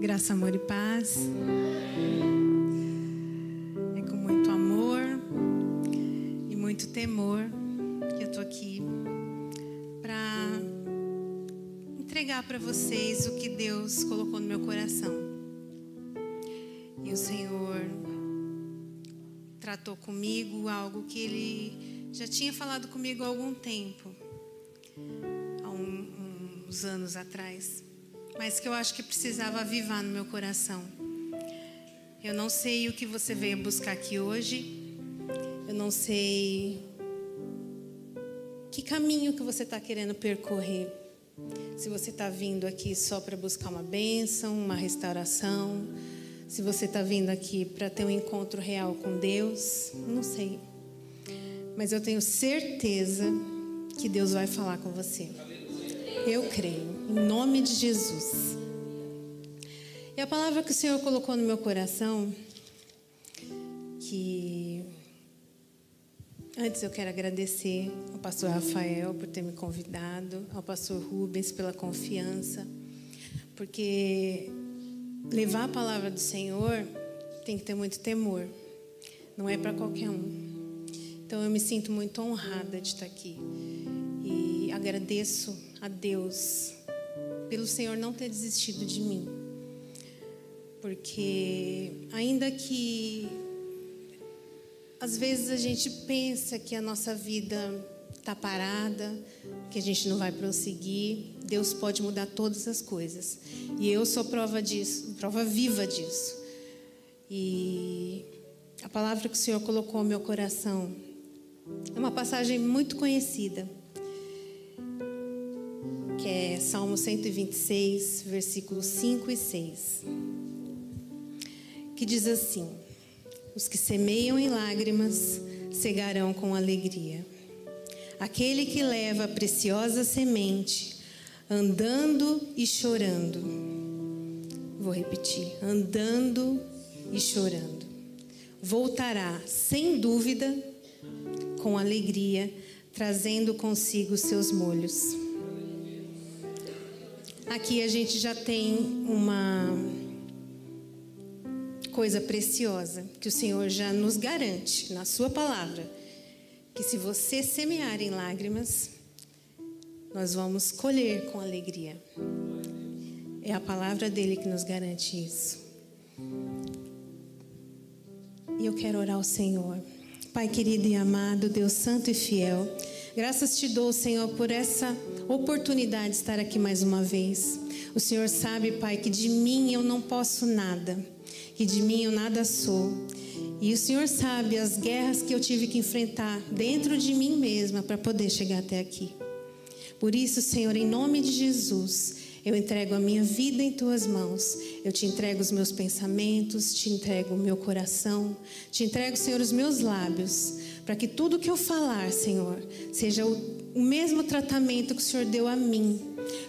Graça, amor e paz. É com muito amor e muito temor que eu estou aqui para entregar para vocês o que Deus colocou no meu coração. E o Senhor tratou comigo algo que Ele já tinha falado comigo há algum tempo, há um, uns anos atrás mas que eu acho que precisava avivar no meu coração. Eu não sei o que você veio buscar aqui hoje. Eu não sei que caminho que você está querendo percorrer. Se você está vindo aqui só para buscar uma bênção, uma restauração, se você está vindo aqui para ter um encontro real com Deus, não sei. Mas eu tenho certeza que Deus vai falar com você. Eu creio, em nome de Jesus. E a palavra que o Senhor colocou no meu coração, que antes eu quero agradecer ao pastor Rafael por ter me convidado, ao pastor Rubens pela confiança, porque levar a palavra do Senhor tem que ter muito temor, não é para qualquer um. Então eu me sinto muito honrada de estar aqui e agradeço a Deus pelo Senhor não ter desistido de mim. Porque, ainda que às vezes a gente pensa que a nossa vida está parada, que a gente não vai prosseguir, Deus pode mudar todas as coisas. E eu sou prova disso, prova viva disso. E a palavra que o Senhor colocou no meu coração é uma passagem muito conhecida Salmo 126, versículos 5 e 6, que diz assim: Os que semeiam em lágrimas cegarão com alegria. Aquele que leva a preciosa semente, andando e chorando. Vou repetir: andando e chorando. Voltará, sem dúvida, com alegria, trazendo consigo seus molhos. Aqui a gente já tem uma coisa preciosa que o Senhor já nos garante na Sua palavra: que se você semear em lágrimas, nós vamos colher com alegria. É a palavra dele que nos garante isso. E eu quero orar ao Senhor. Pai querido e amado, Deus santo e fiel, graças te dou, Senhor, por essa oportunidade de estar aqui mais uma vez. O Senhor sabe, Pai, que de mim eu não posso nada, que de mim eu nada sou. E o Senhor sabe as guerras que eu tive que enfrentar dentro de mim mesma para poder chegar até aqui. Por isso, Senhor, em nome de Jesus, eu entrego a minha vida em tuas mãos. Eu te entrego os meus pensamentos, te entrego o meu coração, te entrego, Senhor, os meus lábios, para que tudo que eu falar, Senhor, seja o o mesmo tratamento que o Senhor deu a mim,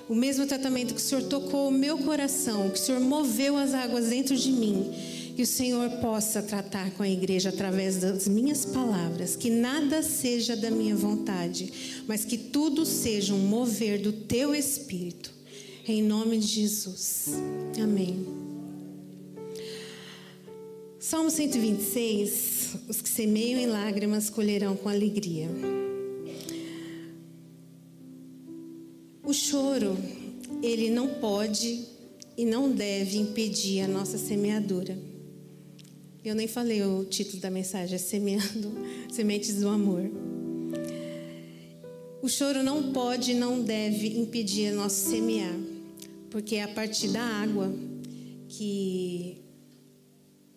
o mesmo tratamento que o Senhor tocou o meu coração, que o Senhor moveu as águas dentro de mim, que o Senhor possa tratar com a igreja através das minhas palavras, que nada seja da minha vontade, mas que tudo seja um mover do teu espírito. Em nome de Jesus. Amém. Salmo 126: Os que semeiam em lágrimas colherão com alegria. O choro, ele não pode e não deve impedir a nossa semeadura. Eu nem falei o título da mensagem, é Semeando Sementes do Amor. O choro não pode e não deve impedir a nosso semear, porque é a partir da água que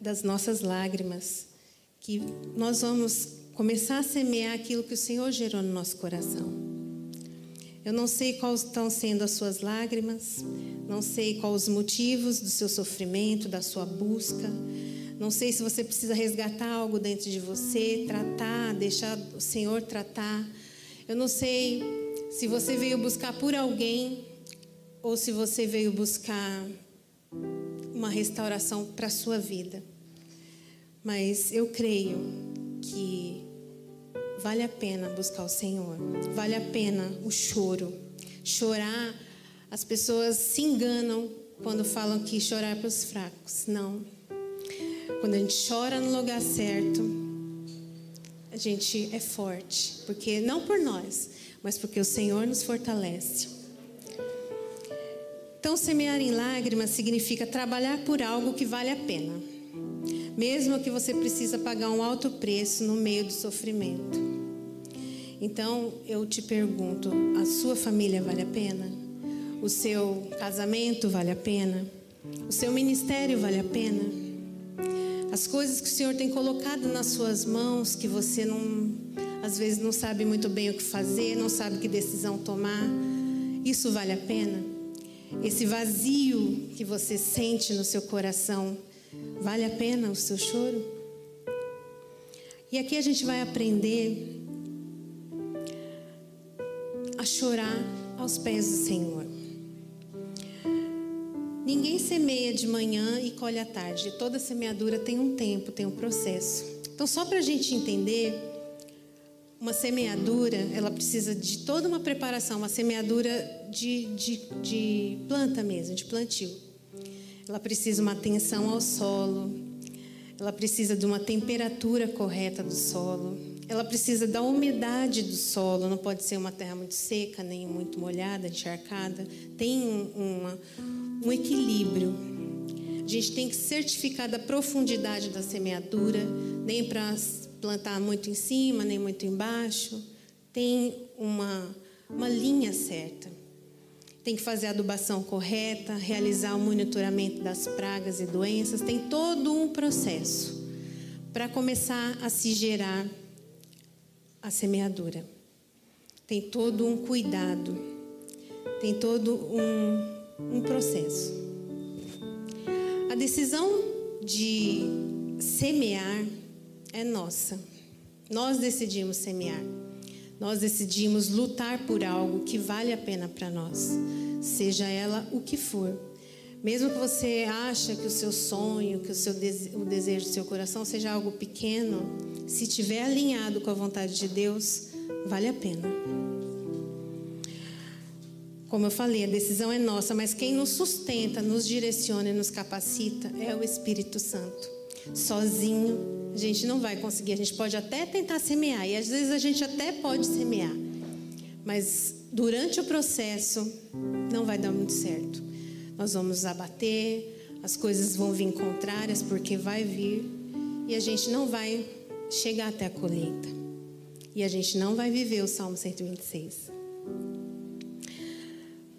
das nossas lágrimas que nós vamos começar a semear aquilo que o Senhor gerou no nosso coração. Eu não sei quais estão sendo as suas lágrimas, não sei quais os motivos do seu sofrimento, da sua busca. Não sei se você precisa resgatar algo dentro de você, tratar, deixar o Senhor tratar. Eu não sei se você veio buscar por alguém ou se você veio buscar uma restauração para a sua vida. Mas eu creio que Vale a pena buscar o Senhor. Vale a pena o choro. Chorar, as pessoas se enganam quando falam que chorar é para os fracos. Não. Quando a gente chora no lugar certo, a gente é forte, porque não por nós, mas porque o Senhor nos fortalece. Então, semear em lágrimas significa trabalhar por algo que vale a pena, mesmo que você precisa pagar um alto preço no meio do sofrimento. Então, eu te pergunto: a sua família vale a pena? O seu casamento vale a pena? O seu ministério vale a pena? As coisas que o Senhor tem colocado nas suas mãos, que você não, às vezes não sabe muito bem o que fazer, não sabe que decisão tomar, isso vale a pena? Esse vazio que você sente no seu coração, vale a pena o seu choro? E aqui a gente vai aprender a chorar aos pés do Senhor. Ninguém semeia de manhã e colhe à tarde. Toda semeadura tem um tempo, tem um processo. Então, só para a gente entender, uma semeadura, ela precisa de toda uma preparação, uma semeadura de, de, de planta mesmo, de plantio. Ela precisa uma atenção ao solo, ela precisa de uma temperatura correta do solo, ela precisa da umidade do solo, não pode ser uma terra muito seca, nem muito molhada, encharcada. Tem uma, um equilíbrio. A gente tem que certificar da profundidade da semeadura, nem para plantar muito em cima, nem muito embaixo. Tem uma, uma linha certa. Tem que fazer a adubação correta, realizar o monitoramento das pragas e doenças. Tem todo um processo para começar a se gerar a semeadura. Tem todo um cuidado, tem todo um, um processo. A decisão de semear é nossa. Nós decidimos semear. Nós decidimos lutar por algo que vale a pena para nós, seja ela o que for. Mesmo que você acha que o seu sonho, que o seu o desejo do seu coração seja algo pequeno, se tiver alinhado com a vontade de Deus, vale a pena. Como eu falei, a decisão é nossa, mas quem nos sustenta, nos direciona e nos capacita é o Espírito Santo. Sozinho, a gente não vai conseguir. A gente pode até tentar semear, e às vezes a gente até pode semear, mas durante o processo não vai dar muito certo. Nós vamos abater, as coisas vão vir contrárias, porque vai vir, e a gente não vai chegar até a colheita. E a gente não vai viver o Salmo 126.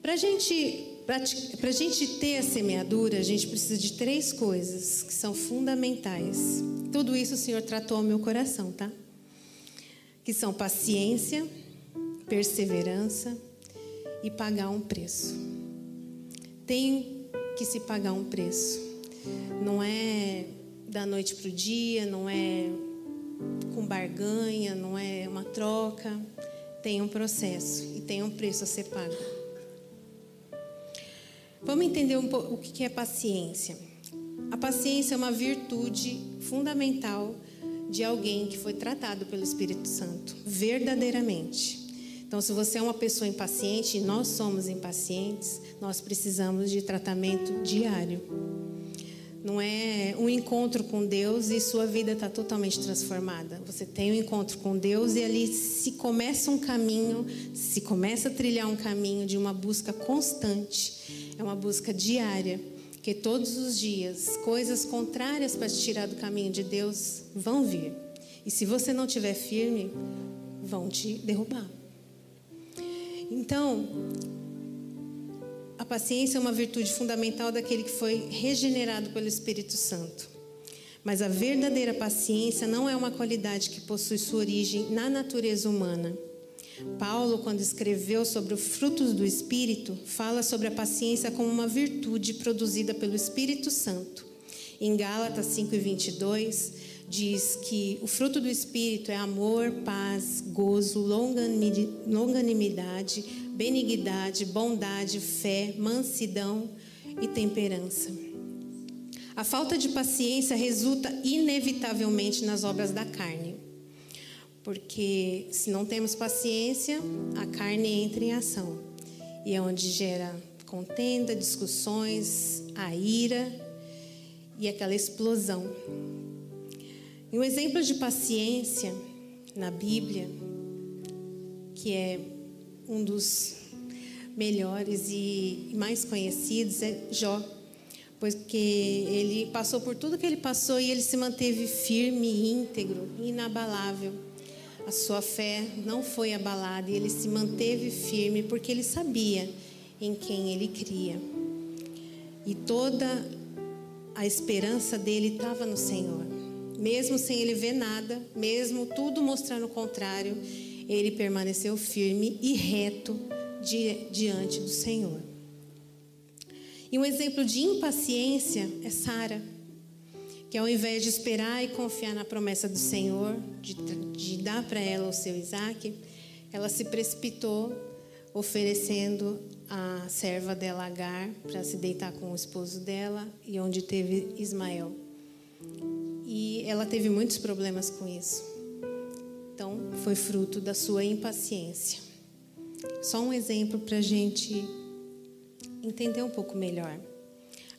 Para a gente, pra, gente ter a semeadura, a gente precisa de três coisas que são fundamentais. Tudo isso o Senhor tratou ao meu coração, tá? Que são paciência, perseverança e pagar um preço. Tem que se pagar um preço. Não é da noite para o dia, não é com barganha, não é uma troca. Tem um processo e tem um preço a ser pago. Vamos entender um pouco o que é paciência. A paciência é uma virtude fundamental de alguém que foi tratado pelo Espírito Santo, verdadeiramente. Então, se você é uma pessoa impaciente, e nós somos impacientes, nós precisamos de tratamento diário não é um encontro com Deus e sua vida está totalmente transformada. Você tem um encontro com Deus e ali se começa um caminho, se começa a trilhar um caminho de uma busca constante, é uma busca diária, que todos os dias coisas contrárias para te tirar do caminho de Deus vão vir. E se você não estiver firme, vão te derrubar. Então, a paciência é uma virtude fundamental daquele que foi regenerado pelo Espírito Santo. Mas a verdadeira paciência não é uma qualidade que possui sua origem na natureza humana. Paulo, quando escreveu sobre os frutos do Espírito, fala sobre a paciência como uma virtude produzida pelo Espírito Santo. Em Gálatas 5:22 diz que o fruto do Espírito é amor, paz, gozo, longanimidade, benignidade, bondade, fé, mansidão e temperança. A falta de paciência resulta inevitavelmente nas obras da carne. Porque se não temos paciência, a carne entra em ação. E é onde gera contenda, discussões, a ira e aquela explosão. E um exemplo de paciência na Bíblia, que é um dos melhores e mais conhecidos, é Jó. Porque ele passou por tudo que ele passou e ele se manteve firme, íntegro, inabalável. A sua fé não foi abalada e ele se manteve firme porque ele sabia em quem ele cria. E toda a esperança dele estava no Senhor. Mesmo sem ele ver nada, mesmo tudo mostrando o contrário, ele permaneceu firme e reto diante do Senhor. E um exemplo de impaciência é Sara, que ao invés de esperar e confiar na promessa do Senhor, de, de dar para ela o seu Isaac, ela se precipitou, oferecendo a serva dela Agar para se deitar com o esposo dela e onde teve Ismael. E ela teve muitos problemas com isso. Então, foi fruto da sua impaciência. Só um exemplo para a gente entender um pouco melhor.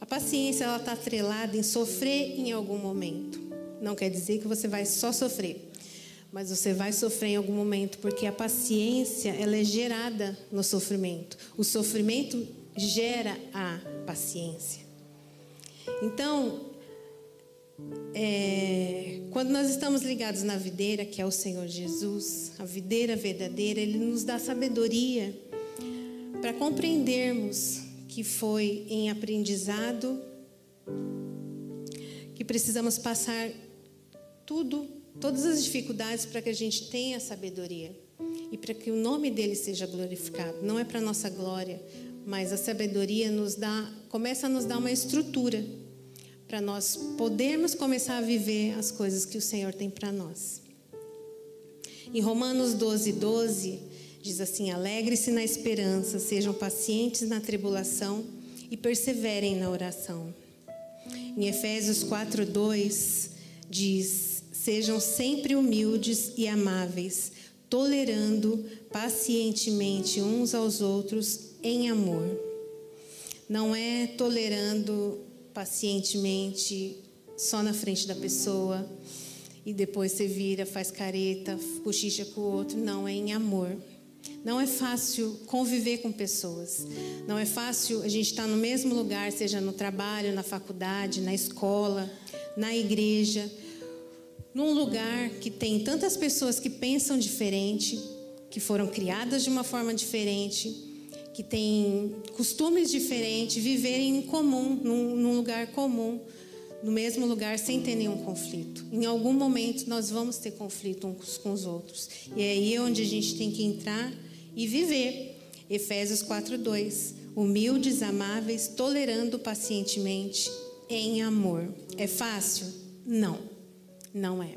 A paciência ela está atrelada em sofrer em algum momento. Não quer dizer que você vai só sofrer, mas você vai sofrer em algum momento, porque a paciência ela é gerada no sofrimento. O sofrimento gera a paciência. Então, é, quando nós estamos ligados na videira, que é o Senhor Jesus, a videira verdadeira, Ele nos dá sabedoria para compreendermos que foi em aprendizado que precisamos passar tudo, todas as dificuldades para que a gente tenha sabedoria e para que o nome dele seja glorificado. Não é para nossa glória, mas a sabedoria nos dá, começa a nos dar uma estrutura para nós podermos começar a viver as coisas que o Senhor tem para nós. Em Romanos 12, 12, diz assim: Alegre-se na esperança, sejam pacientes na tribulação e perseverem na oração. Em Efésios 4, 2, diz: Sejam sempre humildes e amáveis, tolerando pacientemente uns aos outros em amor. Não é tolerando pacientemente só na frente da pessoa e depois você vira, faz careta, cochicha com o outro. Não, é em amor. Não é fácil conviver com pessoas. Não é fácil a gente estar no mesmo lugar, seja no trabalho, na faculdade, na escola, na igreja, num lugar que tem tantas pessoas que pensam diferente, que foram criadas de uma forma diferente, que têm costumes diferentes, viverem em comum, num, num lugar comum, no mesmo lugar, sem ter nenhum conflito. Em algum momento nós vamos ter conflito uns com os outros. E é aí onde a gente tem que entrar e viver. Efésios 4:2. Humildes, amáveis, tolerando pacientemente em amor. É fácil? Não. Não é.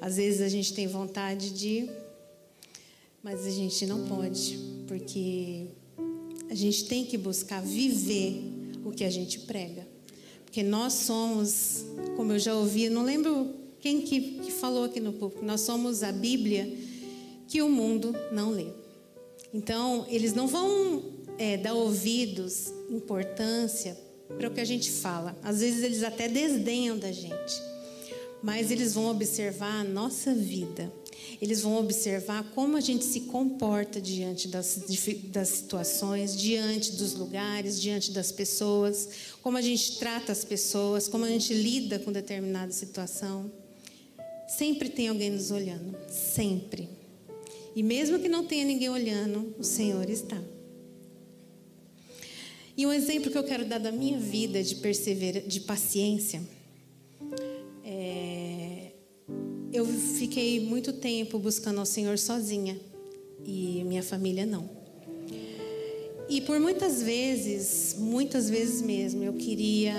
Às vezes a gente tem vontade de mas a gente não pode, porque a gente tem que buscar viver o que a gente prega. Porque nós somos, como eu já ouvi, não lembro quem que, que falou aqui no público, nós somos a Bíblia que o mundo não lê. Então, eles não vão é, dar ouvidos, importância para o que a gente fala. Às vezes eles até desdenham da gente, mas eles vão observar a nossa vida eles vão observar como a gente se comporta diante das, das situações, diante dos lugares, diante das pessoas, como a gente trata as pessoas, como a gente lida com determinada situação. Sempre tem alguém nos olhando, sempre. E mesmo que não tenha ninguém olhando, o Senhor está. E um exemplo que eu quero dar da minha vida de perseverança, de paciência, eu fiquei muito tempo buscando ao Senhor sozinha e minha família não. E por muitas vezes, muitas vezes mesmo, eu queria,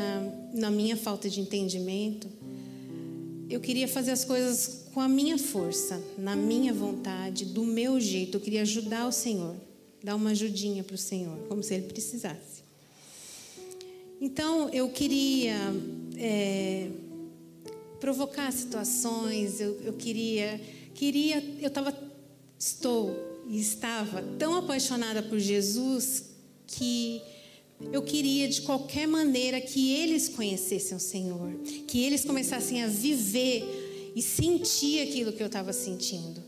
na minha falta de entendimento, eu queria fazer as coisas com a minha força, na minha vontade, do meu jeito. Eu queria ajudar o Senhor, dar uma ajudinha para o Senhor, como se Ele precisasse. Então, eu queria é, provocar situações, eu, eu queria, queria, eu estava, estou e estava tão apaixonada por Jesus que eu queria de qualquer maneira que eles conhecessem o Senhor, que eles começassem a viver e sentir aquilo que eu estava sentindo,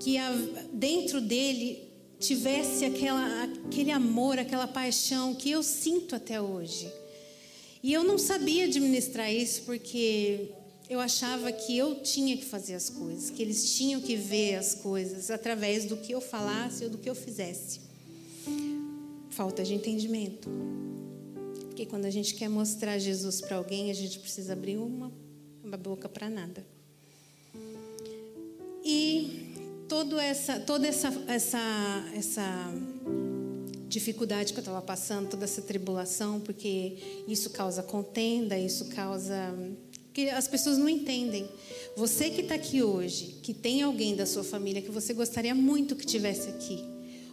que a, dentro dele tivesse aquela, aquele amor, aquela paixão que eu sinto até hoje. E eu não sabia administrar isso porque eu achava que eu tinha que fazer as coisas, que eles tinham que ver as coisas através do que eu falasse ou do que eu fizesse. Falta de entendimento. Porque quando a gente quer mostrar Jesus para alguém, a gente precisa abrir uma, uma boca para nada. E toda essa, toda essa, essa, essa dificuldade que eu estava passando, toda essa tribulação, porque isso causa contenda, isso causa que as pessoas não entendem. Você que está aqui hoje, que tem alguém da sua família que você gostaria muito que tivesse aqui,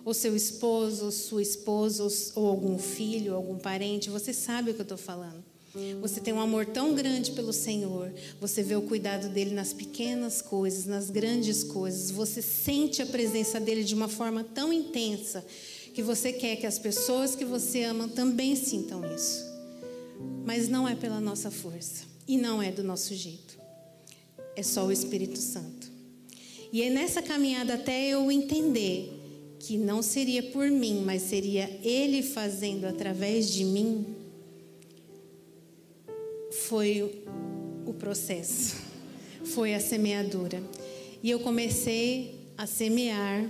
ou seu esposo, ou sua esposa, ou algum filho, algum parente, você sabe o que eu estou falando. Você tem um amor tão grande pelo Senhor, você vê o cuidado dele nas pequenas coisas, nas grandes coisas, você sente a presença dele de uma forma tão intensa que você quer que as pessoas que você ama também sintam isso. Mas não é pela nossa força e não é do nosso jeito. É só o Espírito Santo. E é nessa caminhada até eu entender que não seria por mim, mas seria Ele fazendo através de mim foi o processo, foi a semeadura. E eu comecei a semear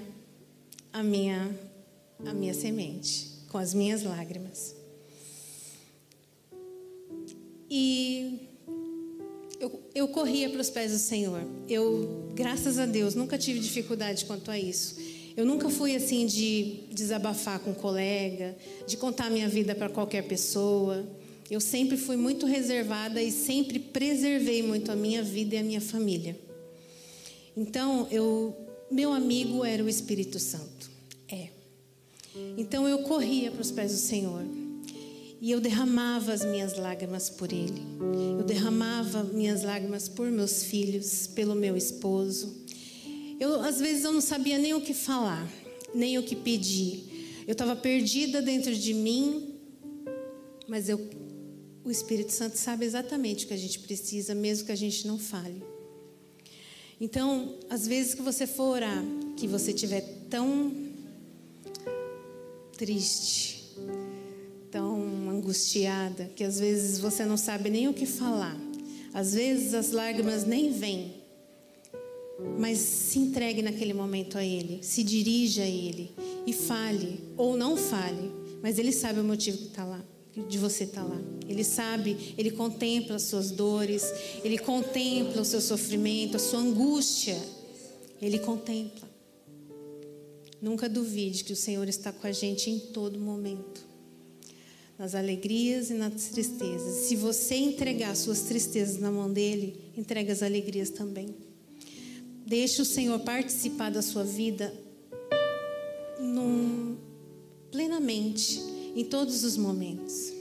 a minha, a minha semente com as minhas lágrimas. E eu, eu corria para os pés do Senhor. Eu, graças a Deus, nunca tive dificuldade quanto a isso. Eu nunca fui assim de desabafar com um colega, de contar minha vida para qualquer pessoa. Eu sempre fui muito reservada e sempre preservei muito a minha vida e a minha família. Então, eu, meu amigo era o Espírito Santo. É. Então eu corria para os pés do Senhor. E eu derramava as minhas lágrimas por ele. Eu derramava minhas lágrimas por meus filhos, pelo meu esposo. Eu às vezes eu não sabia nem o que falar, nem o que pedir. Eu estava perdida dentro de mim, mas eu o Espírito Santo sabe exatamente o que a gente precisa, mesmo que a gente não fale. Então, às vezes que você for orar, que você estiver tão triste, tão angustiada, que às vezes você não sabe nem o que falar, às vezes as lágrimas nem vêm, mas se entregue naquele momento a Ele, se dirija a Ele e fale, ou não fale, mas Ele sabe o motivo que está lá de você estar tá lá. Ele sabe, ele contempla as suas dores, ele contempla o seu sofrimento, a sua angústia. Ele contempla. Nunca duvide que o Senhor está com a gente em todo momento. Nas alegrias e nas tristezas. Se você entregar suas tristezas na mão dele, entrega as alegrias também. Deixe o Senhor participar da sua vida num, plenamente em todos os momentos.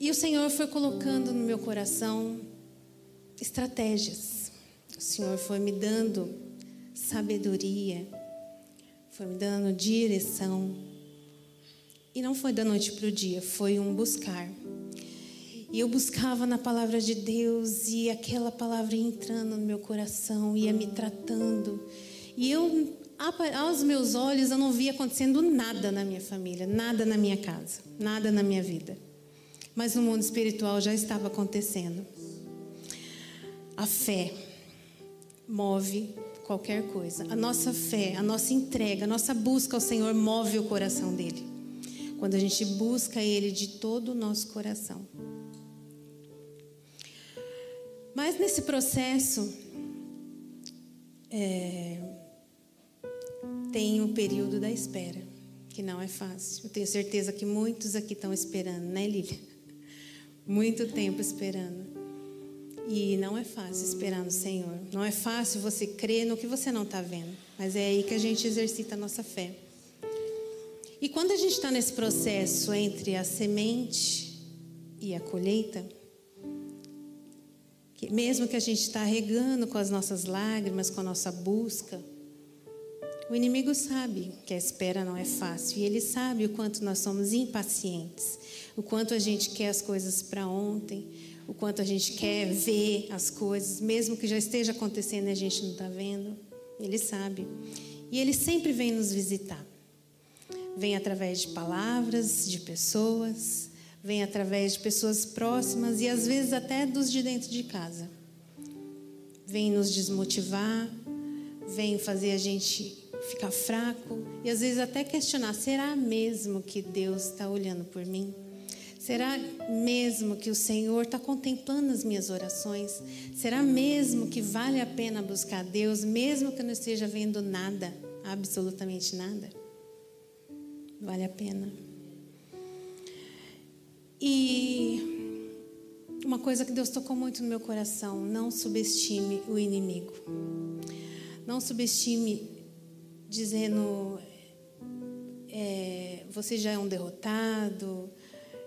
E o Senhor foi colocando no meu coração estratégias. O Senhor foi me dando sabedoria, foi me dando direção. E não foi da noite para o dia, foi um buscar. E eu buscava na palavra de Deus e aquela palavra ia entrando no meu coração, ia me tratando. E eu aos meus olhos, eu não via acontecendo nada na minha família, nada na minha casa, nada na minha vida. Mas no mundo espiritual já estava acontecendo. A fé move qualquer coisa. A nossa fé, a nossa entrega, a nossa busca ao Senhor move o coração dele. Quando a gente busca Ele de todo o nosso coração. Mas nesse processo, é, tem o período da espera, que não é fácil. Eu tenho certeza que muitos aqui estão esperando, né, Lília? Muito tempo esperando. E não é fácil esperar no Senhor. Não é fácil você crer no que você não está vendo. Mas é aí que a gente exercita a nossa fé. E quando a gente está nesse processo entre a semente e a colheita, que mesmo que a gente está regando com as nossas lágrimas, com a nossa busca, O inimigo sabe que a espera não é fácil e ele sabe o quanto nós somos impacientes, o quanto a gente quer as coisas para ontem, o quanto a gente quer ver as coisas, mesmo que já esteja acontecendo e a gente não está vendo. Ele sabe. E ele sempre vem nos visitar. Vem através de palavras, de pessoas, vem através de pessoas próximas e às vezes até dos de dentro de casa. Vem nos desmotivar, vem fazer a gente ficar fraco e às vezes até questionar: será mesmo que Deus está olhando por mim? Será mesmo que o Senhor está contemplando as minhas orações? Será mesmo que vale a pena buscar Deus, mesmo que eu não esteja vendo nada, absolutamente nada? Vale a pena. E uma coisa que Deus tocou muito no meu coração: não subestime o inimigo. Não subestime dizendo é, você já é um derrotado,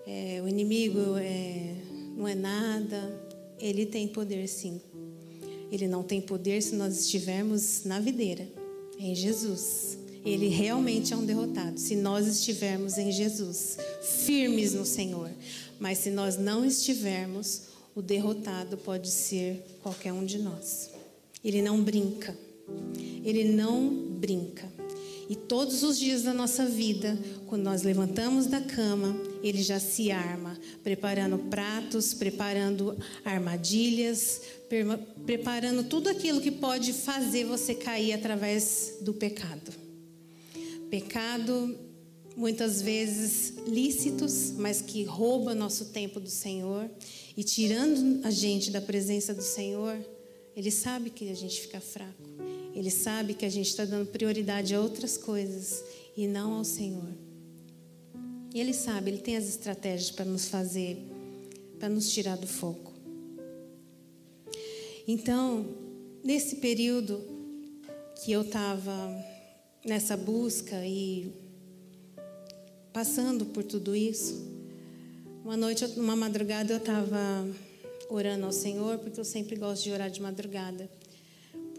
é, o inimigo é, não é nada. Ele tem poder sim. Ele não tem poder se nós estivermos na videira, em Jesus. Ele realmente é um derrotado se nós estivermos em Jesus, firmes no Senhor. Mas se nós não estivermos, o derrotado pode ser qualquer um de nós. Ele não brinca. Ele não brinca. E todos os dias da nossa vida, quando nós levantamos da cama, ele já se arma, preparando pratos, preparando armadilhas, preparando tudo aquilo que pode fazer você cair através do pecado. Pecado, muitas vezes lícitos, mas que rouba nosso tempo do Senhor e tirando a gente da presença do Senhor, ele sabe que a gente fica fraco. Ele sabe que a gente está dando prioridade a outras coisas e não ao Senhor. E Ele sabe, Ele tem as estratégias para nos fazer, para nos tirar do foco. Então, nesse período que eu estava nessa busca e passando por tudo isso, uma noite, uma madrugada, eu estava orando ao Senhor, porque eu sempre gosto de orar de madrugada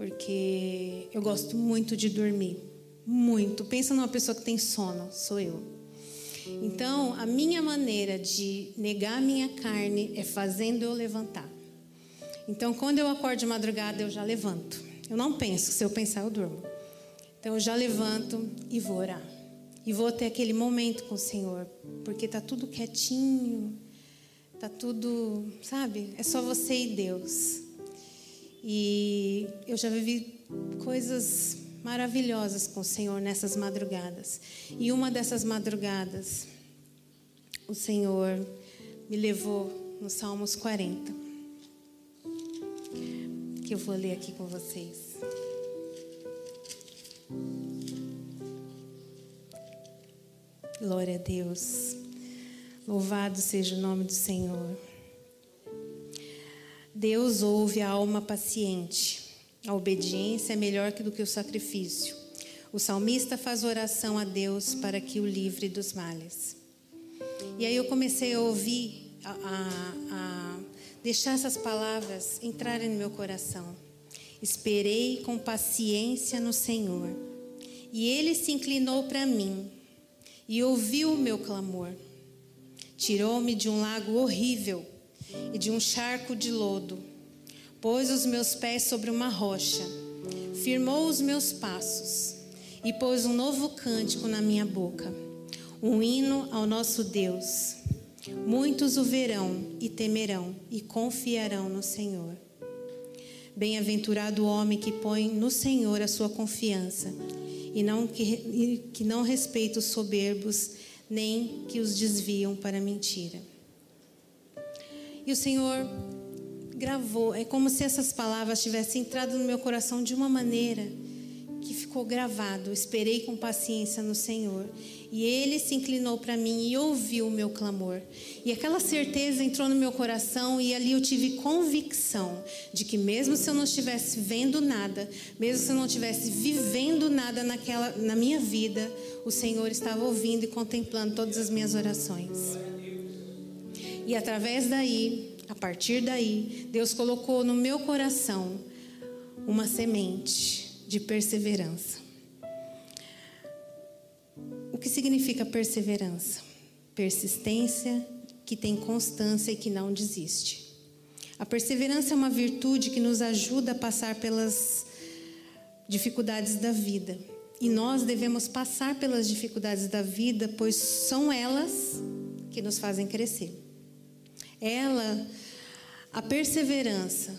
porque eu gosto muito de dormir. Muito. Pensa numa pessoa que tem sono, sou eu. Então, a minha maneira de negar a minha carne é fazendo eu levantar. Então, quando eu acordo de madrugada, eu já levanto. Eu não penso, se eu pensar, eu durmo. Então, eu já levanto e vou orar. E vou ter aquele momento com o Senhor, porque tá tudo quietinho, tá tudo, sabe? É só você e Deus. E eu já vivi coisas maravilhosas com o Senhor nessas madrugadas. E uma dessas madrugadas, o Senhor me levou no Salmos 40, que eu vou ler aqui com vocês. Glória a Deus. Louvado seja o nome do Senhor. Deus ouve a alma paciente. A obediência é melhor do que o sacrifício. O salmista faz oração a Deus para que o livre dos males. E aí eu comecei a ouvir, a, a, a deixar essas palavras entrarem no meu coração. Esperei com paciência no Senhor, e Ele se inclinou para mim e ouviu o meu clamor. Tirou-me de um lago horrível e de um charco de lodo. Pôs os meus pés sobre uma rocha, firmou os meus passos e pôs um novo cântico na minha boca, um hino ao nosso Deus. Muitos o verão e temerão e confiarão no Senhor. Bem-aventurado o homem que põe no Senhor a sua confiança e não que, que não respeita os soberbos, nem que os desviam para a mentira. E o Senhor gravou. É como se essas palavras tivessem entrado no meu coração de uma maneira que ficou gravado. Esperei com paciência no Senhor. E ele se inclinou para mim e ouviu o meu clamor. E aquela certeza entrou no meu coração e ali eu tive convicção de que mesmo se eu não estivesse vendo nada, mesmo se eu não estivesse vivendo nada naquela na minha vida, o Senhor estava ouvindo e contemplando todas as minhas orações. E através daí, a partir daí, Deus colocou no meu coração uma semente de perseverança. que significa perseverança? Persistência que tem constância e que não desiste. A perseverança é uma virtude que nos ajuda a passar pelas dificuldades da vida. E nós devemos passar pelas dificuldades da vida, pois são elas que nos fazem crescer. Ela, a perseverança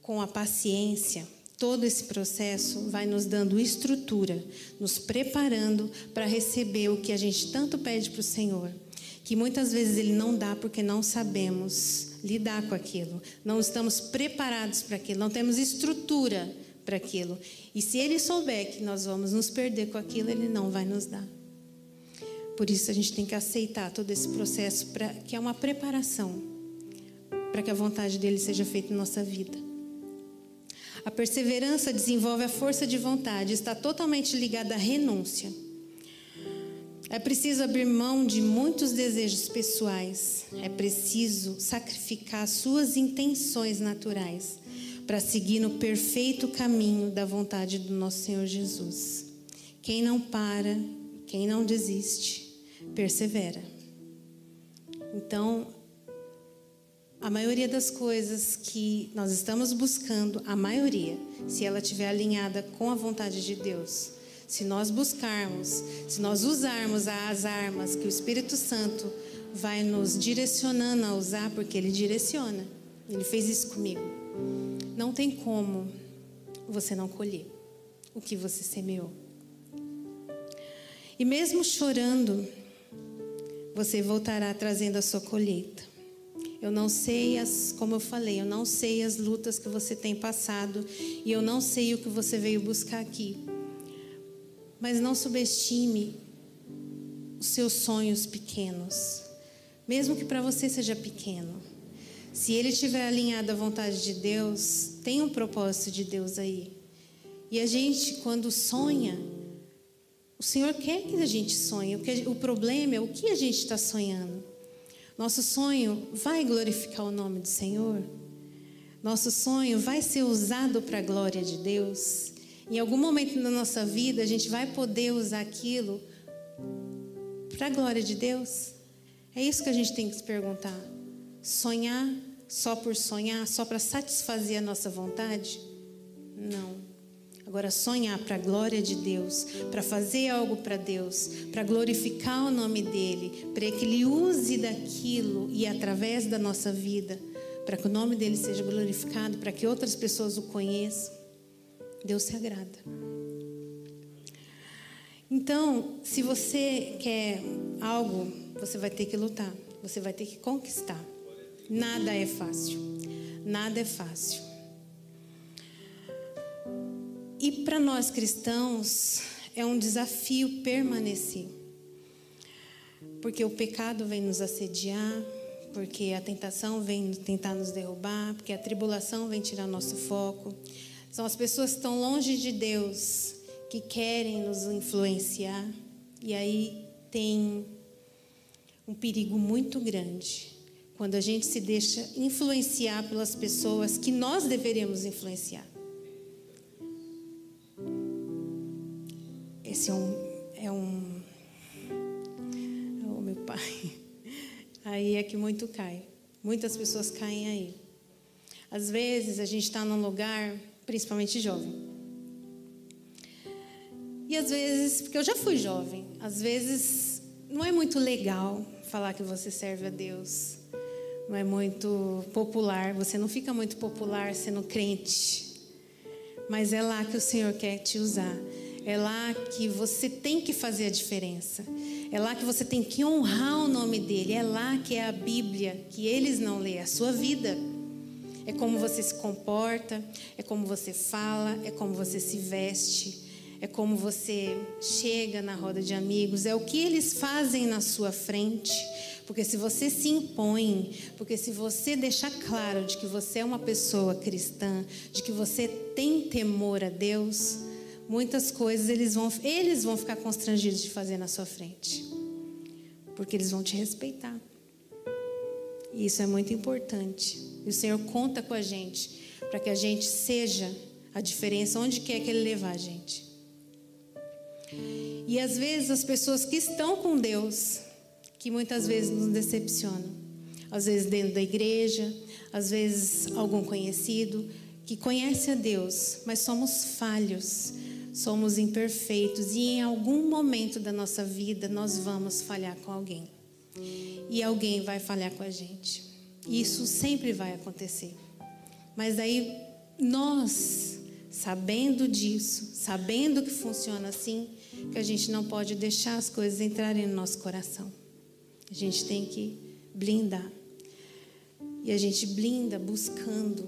com a paciência, todo esse processo vai nos dando estrutura, nos preparando para receber o que a gente tanto pede para o Senhor, que muitas vezes Ele não dá porque não sabemos lidar com aquilo, não estamos preparados para aquilo, não temos estrutura para aquilo. E se ele souber que nós vamos nos perder com aquilo, ele não vai nos dar. Por isso a gente tem que aceitar todo esse processo para que é uma preparação para que a vontade dele seja feita em nossa vida. A perseverança desenvolve a força de vontade, está totalmente ligada à renúncia. É preciso abrir mão de muitos desejos pessoais. É preciso sacrificar suas intenções naturais para seguir no perfeito caminho da vontade do nosso Senhor Jesus. Quem não para, quem não desiste, persevera. Então, a maioria das coisas que nós estamos buscando, a maioria, se ela estiver alinhada com a vontade de Deus, se nós buscarmos, se nós usarmos as armas que o Espírito Santo vai nos direcionando a usar, porque Ele direciona, Ele fez isso comigo. Não tem como você não colher o que você semeou. E mesmo chorando, você voltará trazendo a sua colheita. Eu não sei as, como eu falei, eu não sei as lutas que você tem passado e eu não sei o que você veio buscar aqui. Mas não subestime os seus sonhos pequenos, mesmo que para você seja pequeno. Se ele estiver alinhado à vontade de Deus, tem um propósito de Deus aí. E a gente, quando sonha, o Senhor quer que a gente sonhe. O, problema é o que a gente está sonhando. Nosso sonho vai glorificar o nome do Senhor? Nosso sonho vai ser usado para a glória de Deus? Em algum momento da nossa vida, a gente vai poder usar aquilo para a glória de Deus? É isso que a gente tem que se perguntar. Sonhar só por sonhar, só para satisfazer a nossa vontade? Não. Agora, sonhar para a glória de Deus, para fazer algo para Deus, para glorificar o nome dEle, para que Ele use daquilo e através da nossa vida, para que o nome dEle seja glorificado, para que outras pessoas o conheçam, Deus se agrada. Então, se você quer algo, você vai ter que lutar, você vai ter que conquistar. Nada é fácil. Nada é fácil. E para nós cristãos é um desafio permanecer. Porque o pecado vem nos assediar, porque a tentação vem tentar nos derrubar, porque a tribulação vem tirar nosso foco. São as pessoas que estão longe de Deus que querem nos influenciar. E aí tem um perigo muito grande quando a gente se deixa influenciar pelas pessoas que nós deveríamos influenciar. Esse é um. É um oh, meu pai. Aí é que muito cai. Muitas pessoas caem aí. Às vezes a gente está num lugar, principalmente jovem. E às vezes, porque eu já fui jovem, às vezes não é muito legal falar que você serve a Deus não é muito popular, você não fica muito popular sendo crente. Mas é lá que o Senhor quer te usar. É lá que você tem que fazer a diferença. É lá que você tem que honrar o nome dele. É lá que é a Bíblia, que eles não lêem, é a sua vida. É como você se comporta, é como você fala, é como você se veste, é como você chega na roda de amigos, é o que eles fazem na sua frente. Porque se você se impõe, porque se você deixar claro de que você é uma pessoa cristã, de que você tem temor a Deus, muitas coisas eles vão, eles vão ficar constrangidos de fazer na sua frente. Porque eles vão te respeitar. E isso é muito importante. E o Senhor conta com a gente para que a gente seja a diferença onde quer que Ele levar a gente. E às vezes as pessoas que estão com Deus, que muitas vezes nos decepcionam, às vezes dentro da igreja, às vezes algum conhecido que conhece a Deus, mas somos falhos, somos imperfeitos e em algum momento da nossa vida nós vamos falhar com alguém. E alguém vai falhar com a gente. Isso sempre vai acontecer. Mas aí nós, sabendo disso, sabendo que funciona assim, que a gente não pode deixar as coisas entrarem no nosso coração. A gente tem que blindar. E a gente blinda buscando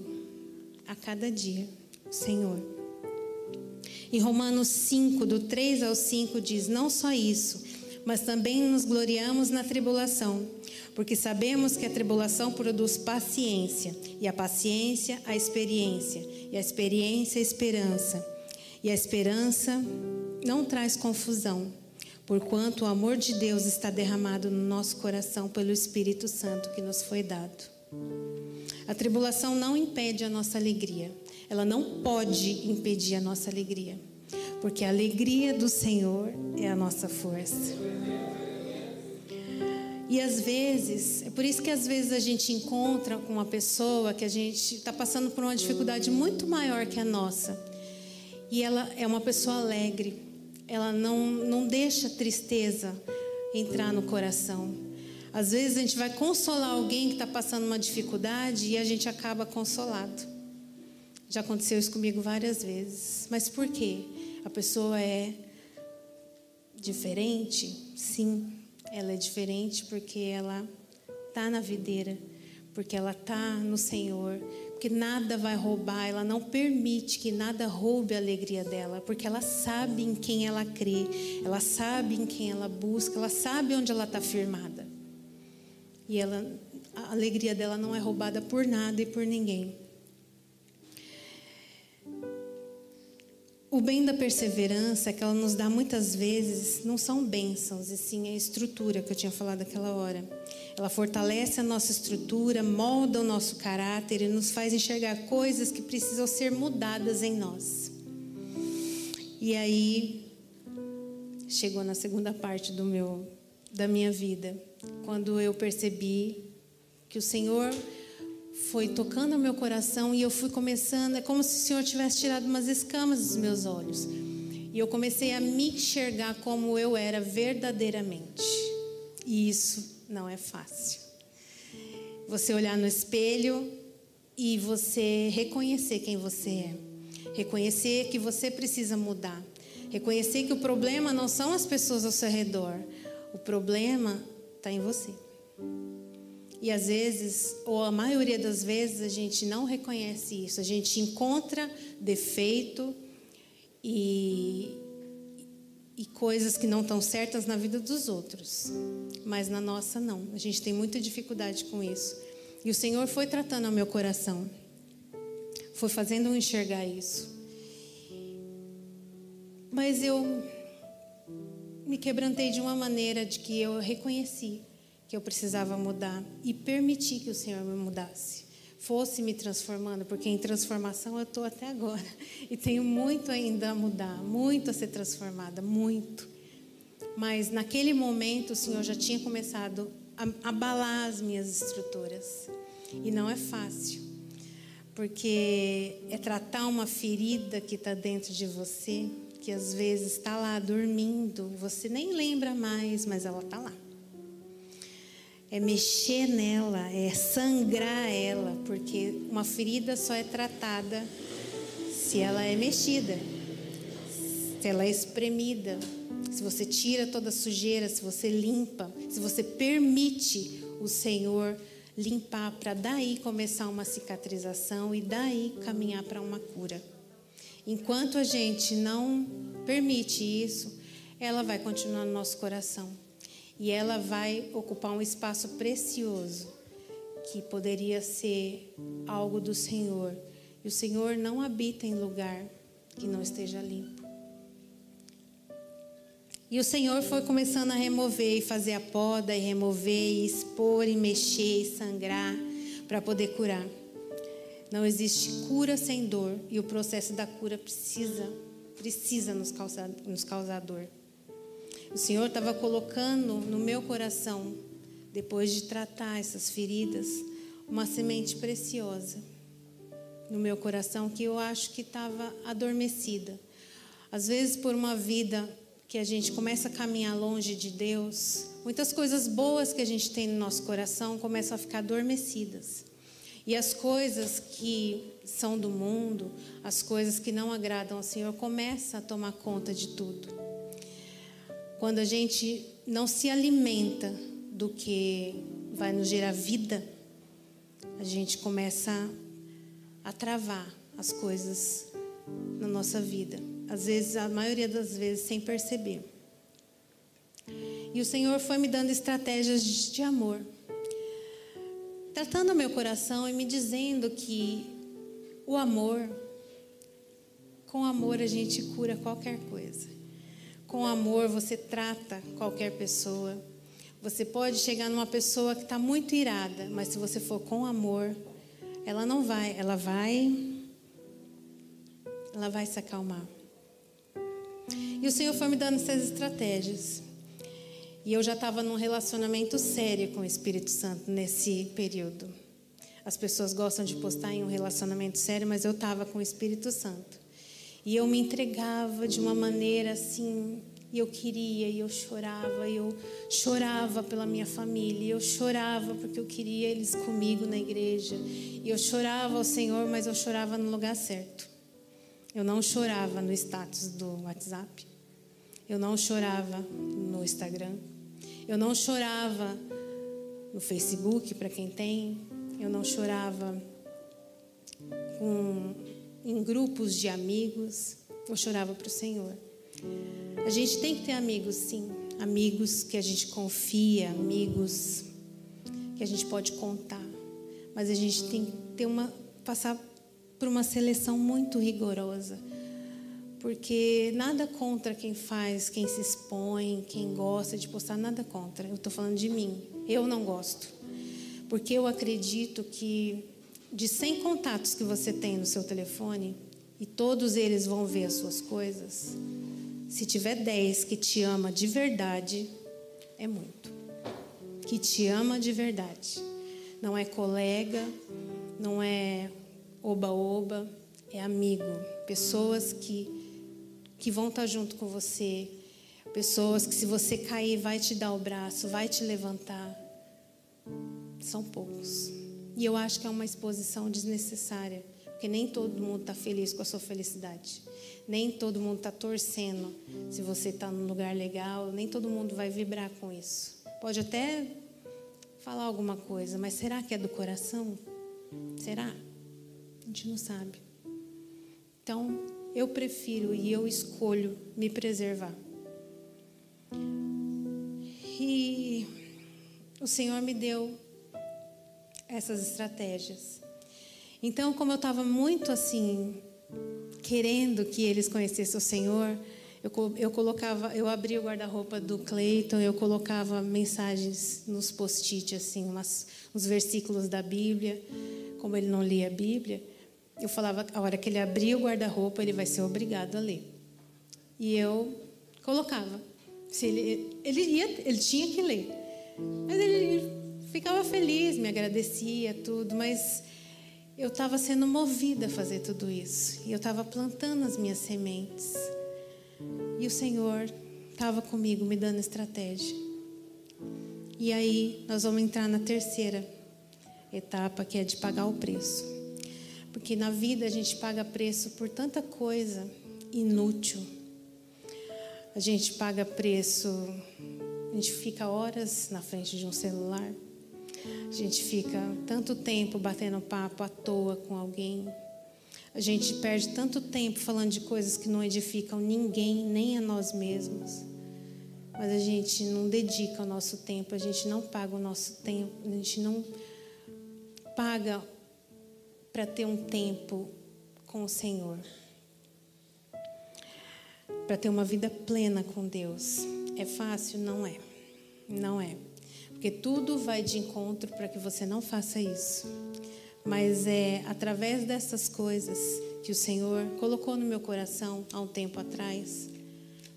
a cada dia o Senhor. Em Romanos 5, do 3 ao 5, diz: Não só isso, mas também nos gloriamos na tribulação, porque sabemos que a tribulação produz paciência, e a paciência, a experiência, e a experiência, a esperança. E a esperança não traz confusão, porquanto o amor de Deus está derramado no nosso coração pelo Espírito Santo que nos foi dado. A tribulação não impede a nossa alegria, ela não pode impedir a nossa alegria, porque a alegria do Senhor é a nossa força. E às vezes, é por isso que às vezes a gente encontra com uma pessoa que a gente está passando por uma dificuldade muito maior que a nossa. E ela é uma pessoa alegre, ela não, não deixa tristeza entrar no coração. Às vezes a gente vai consolar alguém que está passando uma dificuldade e a gente acaba consolado. Já aconteceu isso comigo várias vezes. Mas por quê? A pessoa é diferente? Sim, ela é diferente porque ela está na videira, porque ela está no Senhor, que nada vai roubar, ela não permite que nada roube a alegria dela, porque ela sabe em quem ela crê, ela sabe em quem ela busca, ela sabe onde ela está firmada. E ela, a alegria dela não é roubada por nada e por ninguém. O bem da perseverança é que ela nos dá muitas vezes, não são bênçãos, e sim a estrutura que eu tinha falado aquela hora. Ela fortalece a nossa estrutura, molda o nosso caráter e nos faz enxergar coisas que precisam ser mudadas em nós. E aí chegou na segunda parte do meu da minha vida, quando eu percebi que o Senhor foi tocando o meu coração e eu fui começando, é como se o Senhor tivesse tirado umas escamas dos meus olhos. E eu comecei a me enxergar como eu era verdadeiramente. E isso não é fácil. Você olhar no espelho e você reconhecer quem você é. Reconhecer que você precisa mudar. Reconhecer que o problema não são as pessoas ao seu redor. O problema está em você. E às vezes, ou a maioria das vezes, a gente não reconhece isso. A gente encontra defeito e, e coisas que não estão certas na vida dos outros, mas na nossa não. A gente tem muita dificuldade com isso. E o Senhor foi tratando ao meu coração, foi fazendo eu enxergar isso. Mas eu me quebrantei de uma maneira de que eu reconheci que eu precisava mudar e permitir que o Senhor me mudasse, fosse me transformando, porque em transformação eu estou até agora e tenho muito ainda a mudar, muito a ser transformada, muito. Mas naquele momento o Senhor já tinha começado a abalar as minhas estruturas e não é fácil, porque é tratar uma ferida que está dentro de você, que às vezes está lá dormindo, você nem lembra mais, mas ela está lá é mexer nela, é sangrar ela, porque uma ferida só é tratada se ela é mexida, se ela é espremida, se você tira toda a sujeira, se você limpa, se você permite o Senhor limpar para daí começar uma cicatrização e daí caminhar para uma cura. Enquanto a gente não permite isso, ela vai continuar no nosso coração e ela vai ocupar um espaço precioso que poderia ser algo do Senhor. E o Senhor não habita em lugar que não esteja limpo. E o Senhor foi começando a remover e fazer a poda, e remover, e expor, e mexer, e sangrar, para poder curar. Não existe cura sem dor, e o processo da cura precisa, precisa nos causar, nos causar dor. O Senhor estava colocando no meu coração, depois de tratar essas feridas, uma semente preciosa no meu coração que eu acho que estava adormecida. Às vezes, por uma vida que a gente começa a caminhar longe de Deus, muitas coisas boas que a gente tem no nosso coração começam a ficar adormecidas. E as coisas que são do mundo, as coisas que não agradam ao Senhor, começam a tomar conta de tudo. Quando a gente não se alimenta do que vai nos gerar vida, a gente começa a travar as coisas na nossa vida. Às vezes, a maioria das vezes, sem perceber. E o Senhor foi me dando estratégias de amor, tratando meu coração e me dizendo que o amor, com amor a gente cura qualquer coisa. Com amor você trata qualquer pessoa. Você pode chegar numa pessoa que está muito irada, mas se você for com amor, ela não vai, ela vai, ela vai se acalmar. E o Senhor foi me dando essas estratégias. E eu já estava num relacionamento sério com o Espírito Santo nesse período. As pessoas gostam de postar em um relacionamento sério, mas eu estava com o Espírito Santo. E eu me entregava de uma maneira assim, e eu queria, e eu chorava, e eu chorava pela minha família, e eu chorava porque eu queria eles comigo na igreja. E eu chorava ao Senhor, mas eu chorava no lugar certo. Eu não chorava no status do WhatsApp. Eu não chorava no Instagram. Eu não chorava no Facebook, para quem tem. Eu não chorava com, em grupos de amigos. Eu chorava para o Senhor. A gente tem que ter amigos, sim. Amigos que a gente confia, amigos que a gente pode contar. Mas a gente tem que ter uma, passar por uma seleção muito rigorosa. Porque nada contra quem faz, quem se expõe, quem gosta de postar, nada contra. Eu estou falando de mim. Eu não gosto. Porque eu acredito que de 100 contatos que você tem no seu telefone, e todos eles vão ver as suas coisas, se tiver 10 que te ama de verdade, é muito. Que te ama de verdade. Não é colega, não é oba-oba, é amigo. Pessoas que, que vão estar junto com você. Pessoas que, se você cair, vai te dar o braço, vai te levantar. São poucos. E eu acho que é uma exposição desnecessária, porque nem todo mundo está feliz com a sua felicidade. Nem todo mundo está torcendo se você está num lugar legal, nem todo mundo vai vibrar com isso. Pode até falar alguma coisa, mas será que é do coração? Será? A gente não sabe. Então, eu prefiro e eu escolho me preservar. E o Senhor me deu essas estratégias. Então, como eu estava muito assim querendo que eles conhecessem o Senhor, eu, eu colocava, eu abria o guarda-roupa do Cleiton, eu colocava mensagens nos post-it, assim, umas, uns versículos da Bíblia, como ele não lia a Bíblia, eu falava, a hora que ele abria o guarda-roupa, ele vai ser obrigado a ler. E eu colocava. Se ele, ele, ia, ele tinha que ler. Mas ele ficava feliz, me agradecia, tudo, mas eu estava sendo movida a fazer tudo isso. E eu estava plantando as minhas sementes. E o Senhor estava comigo, me dando estratégia. E aí nós vamos entrar na terceira etapa, que é de pagar o preço. Porque na vida a gente paga preço por tanta coisa inútil. A gente paga preço, a gente fica horas na frente de um celular. A gente fica tanto tempo batendo papo à toa com alguém. A gente perde tanto tempo falando de coisas que não edificam ninguém, nem a nós mesmos. Mas a gente não dedica o nosso tempo, a gente não paga o nosso tempo, a gente não paga para ter um tempo com o Senhor. Para ter uma vida plena com Deus. É fácil? Não é. Não é. Porque tudo vai de encontro para que você não faça isso. Mas é através dessas coisas que o Senhor colocou no meu coração há um tempo atrás,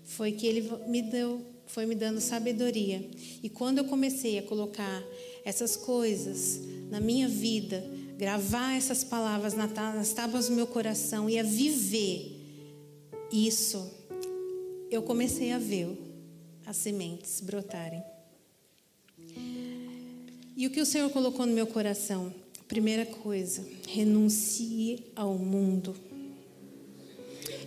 foi que Ele me deu foi me dando sabedoria. E quando eu comecei a colocar essas coisas na minha vida, gravar essas palavras nas tábuas do meu coração e a viver isso, eu comecei a ver as sementes brotarem. E o que o Senhor colocou no meu coração? Primeira coisa, renuncie ao mundo.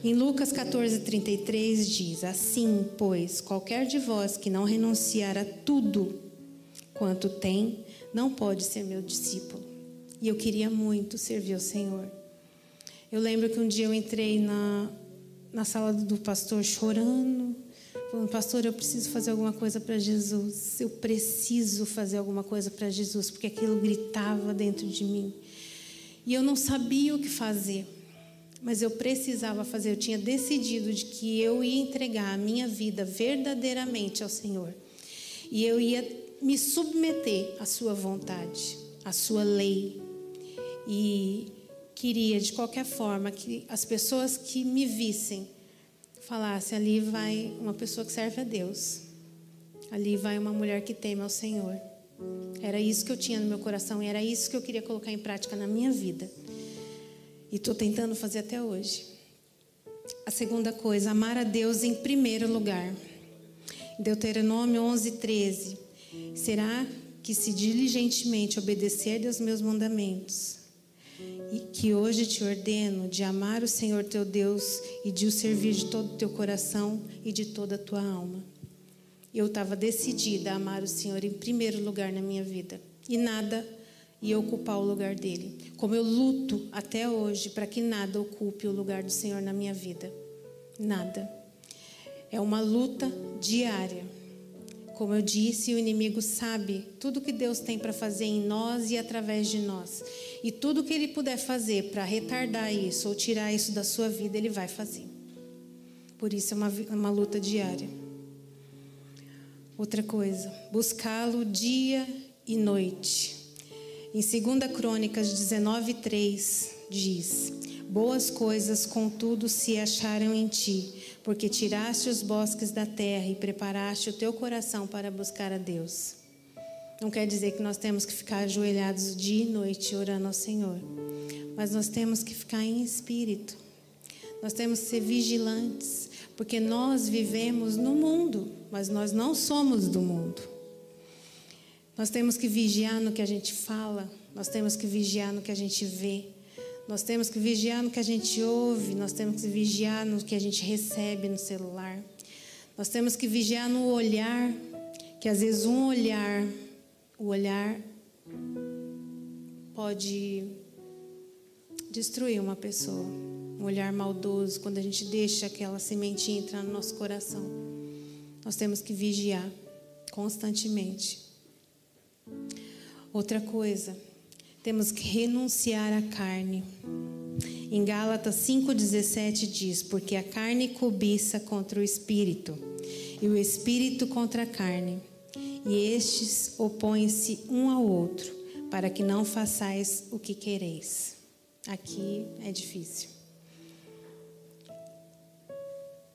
Em Lucas 14, 33 diz: Assim, pois, qualquer de vós que não renunciar a tudo quanto tem, não pode ser meu discípulo. E eu queria muito servir o Senhor. Eu lembro que um dia eu entrei na, na sala do pastor chorando, falando: Pastor, eu preciso fazer alguma coisa para Jesus. Eu preciso fazer alguma coisa para Jesus, porque aquilo gritava dentro de mim. E eu não sabia o que fazer. Mas eu precisava fazer, eu tinha decidido de que eu ia entregar a minha vida verdadeiramente ao Senhor. E eu ia me submeter à sua vontade, à sua lei. E queria de qualquer forma que as pessoas que me vissem falassem ali vai uma pessoa que serve a Deus. Ali vai uma mulher que teme ao Senhor. Era isso que eu tinha no meu coração e era isso que eu queria colocar em prática na minha vida. E estou tentando fazer até hoje. A segunda coisa, amar a Deus em primeiro lugar. Deuteronômio 11, 13. Será que se diligentemente obedecer aos meus mandamentos, e que hoje te ordeno de amar o Senhor teu Deus e de o servir de todo o teu coração e de toda a tua alma. Eu estava decidida a amar o Senhor em primeiro lugar na minha vida. E nada e ocupar o lugar dele. Como eu luto até hoje para que nada ocupe o lugar do Senhor na minha vida. Nada. É uma luta diária. Como eu disse, o inimigo sabe tudo que Deus tem para fazer em nós e através de nós. E tudo que ele puder fazer para retardar isso ou tirar isso da sua vida, ele vai fazer. Por isso é uma, uma luta diária. Outra coisa, buscá-lo dia e noite em 2 Crônicas 19:3 diz: Boas coisas, contudo, se acharam em ti, porque tiraste os bosques da terra e preparaste o teu coração para buscar a Deus. Não quer dizer que nós temos que ficar ajoelhados dia e noite orando ao Senhor, mas nós temos que ficar em espírito. Nós temos que ser vigilantes, porque nós vivemos no mundo, mas nós não somos do mundo. Nós temos que vigiar no que a gente fala, nós temos que vigiar no que a gente vê, nós temos que vigiar no que a gente ouve, nós temos que vigiar no que a gente recebe no celular. Nós temos que vigiar no olhar, que às vezes um olhar, o olhar pode destruir uma pessoa. Um olhar maldoso, quando a gente deixa aquela sementinha entrar no nosso coração. Nós temos que vigiar constantemente. Outra coisa, temos que renunciar à carne. Em Gálatas 5,17 diz: Porque a carne cobiça contra o espírito, e o espírito contra a carne, e estes opõem-se um ao outro, para que não façais o que quereis. Aqui é difícil.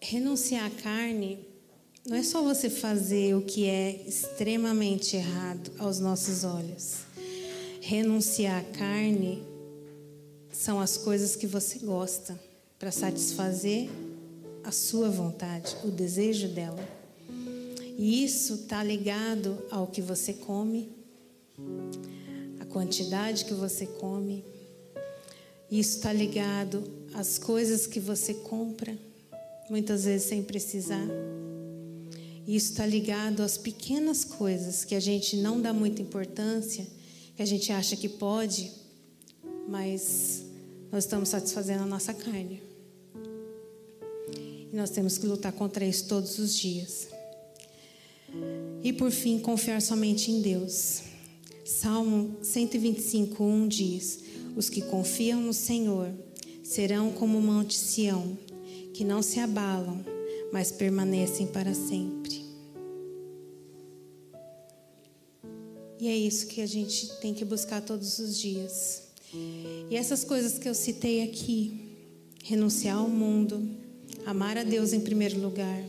Renunciar à carne não é só você fazer o que é extremamente errado aos nossos olhos. Renunciar à carne são as coisas que você gosta para satisfazer a sua vontade, o desejo dela. E isso está ligado ao que você come, a quantidade que você come. Isso está ligado às coisas que você compra, muitas vezes sem precisar. Isso está ligado às pequenas coisas que a gente não dá muita importância, a gente acha que pode, mas nós estamos satisfazendo a nossa carne. E nós temos que lutar contra isso todos os dias. E por fim, confiar somente em Deus. Salmo 125:1 diz: Os que confiam no Senhor serão como o monte Sião, que não se abalam mas permanecem para sempre. E é isso que a gente tem que buscar todos os dias. E essas coisas que eu citei aqui, renunciar ao mundo, amar a Deus em primeiro lugar,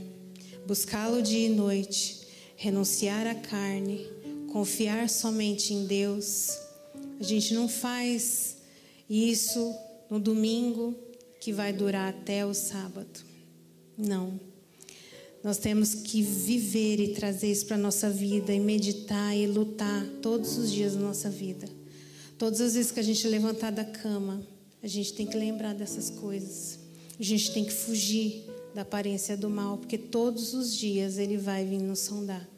buscá-lo dia e noite, renunciar à carne, confiar somente em Deus. A gente não faz isso no domingo que vai durar até o sábado. Não. Nós temos que viver e trazer isso para a nossa vida e meditar e lutar todos os dias da nossa vida. Todas as vezes que a gente levantar da cama, a gente tem que lembrar dessas coisas. A gente tem que fugir da aparência do mal, porque todos os dias ele vai vir nos sondar.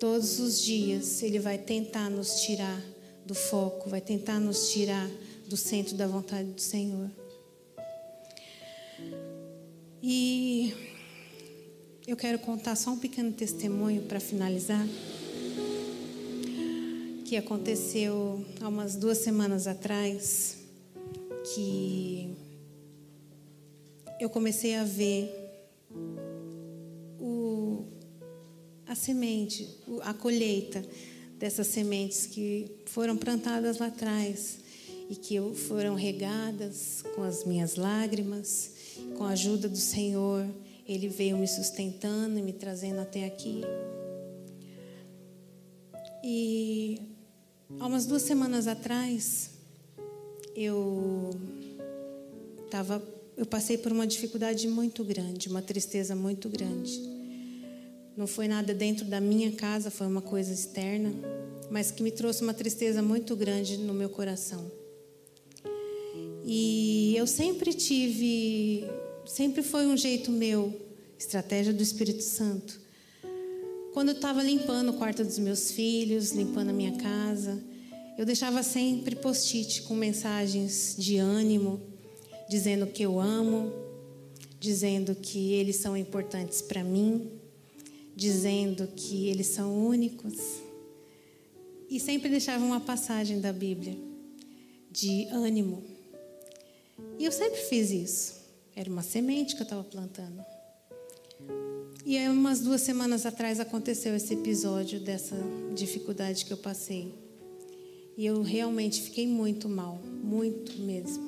Todos os dias ele vai tentar nos tirar do foco, vai tentar nos tirar do centro da vontade do Senhor. E eu quero contar só um pequeno testemunho para finalizar. Que aconteceu há umas duas semanas atrás, que eu comecei a ver o, a semente, a colheita dessas sementes que foram plantadas lá atrás e que foram regadas com as minhas lágrimas, com a ajuda do Senhor ele veio me sustentando e me trazendo até aqui. E há umas duas semanas atrás, eu tava, eu passei por uma dificuldade muito grande, uma tristeza muito grande. Não foi nada dentro da minha casa, foi uma coisa externa, mas que me trouxe uma tristeza muito grande no meu coração. E eu sempre tive Sempre foi um jeito meu, estratégia do Espírito Santo. Quando eu estava limpando o quarto dos meus filhos, limpando a minha casa, eu deixava sempre post-it com mensagens de ânimo, dizendo que eu amo, dizendo que eles são importantes para mim, dizendo que eles são únicos. E sempre deixava uma passagem da Bíblia de ânimo. E eu sempre fiz isso. Era uma semente que eu estava plantando. E aí, umas duas semanas atrás aconteceu esse episódio dessa dificuldade que eu passei. E eu realmente fiquei muito mal, muito mesmo.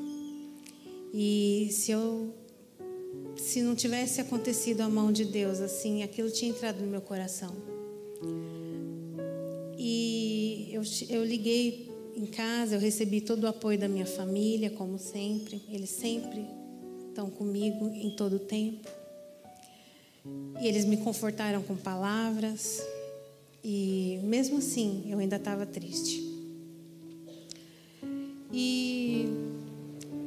E se eu se não tivesse acontecido a mão de Deus assim, aquilo tinha entrado no meu coração. E eu, eu liguei em casa, eu recebi todo o apoio da minha família, como sempre. Eles sempre estão comigo em todo o tempo. E eles me confortaram com palavras. E mesmo assim, eu ainda estava triste. E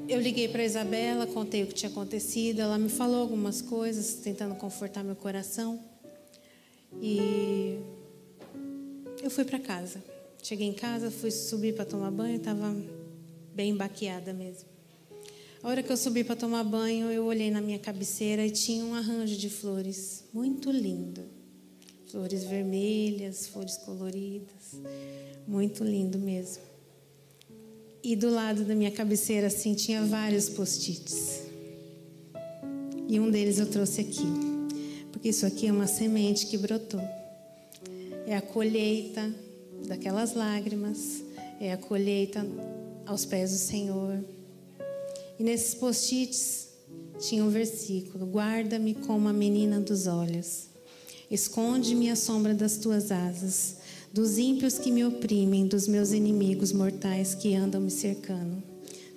eu liguei para Isabela, contei o que tinha acontecido. Ela me falou algumas coisas, tentando confortar meu coração. E eu fui para casa. Cheguei em casa, fui subir para tomar banho, estava bem baqueada mesmo. A hora que eu subi para tomar banho, eu olhei na minha cabeceira e tinha um arranjo de flores muito lindo. Flores vermelhas, flores coloridas. Muito lindo mesmo. E do lado da minha cabeceira, assim, tinha vários post-its. E um deles eu trouxe aqui. Porque isso aqui é uma semente que brotou. É a colheita daquelas lágrimas. É a colheita aos pés do Senhor e nesses post-its tinha um versículo: Guarda-me como a menina dos olhos. Esconde-me à sombra das tuas asas, dos ímpios que me oprimem, dos meus inimigos mortais que andam me cercando.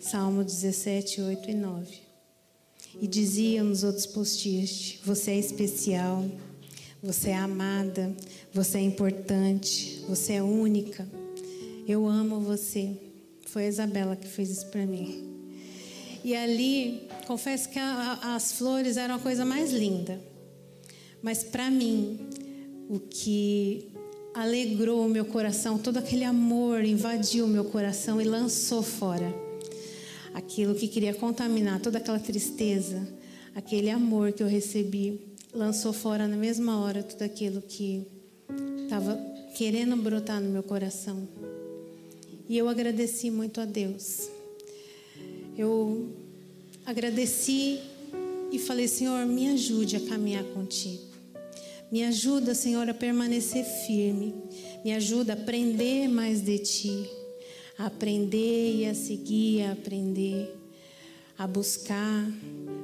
Salmo 17, 8 e 9. E dizia nos outros post-its: Você é especial, você é amada, você é importante, você é única. Eu amo você. Foi a Isabela que fez isso para mim. E ali, confesso que a, as flores eram a coisa mais linda. Mas para mim, o que alegrou o meu coração, todo aquele amor invadiu o meu coração e lançou fora aquilo que queria contaminar, toda aquela tristeza, aquele amor que eu recebi, lançou fora na mesma hora tudo aquilo que estava querendo brotar no meu coração. E eu agradeci muito a Deus eu agradeci e falei: Senhor, me ajude a caminhar contigo. Me ajuda, Senhor, a permanecer firme. Me ajuda a aprender mais de ti. A aprender e a seguir, a aprender, a buscar,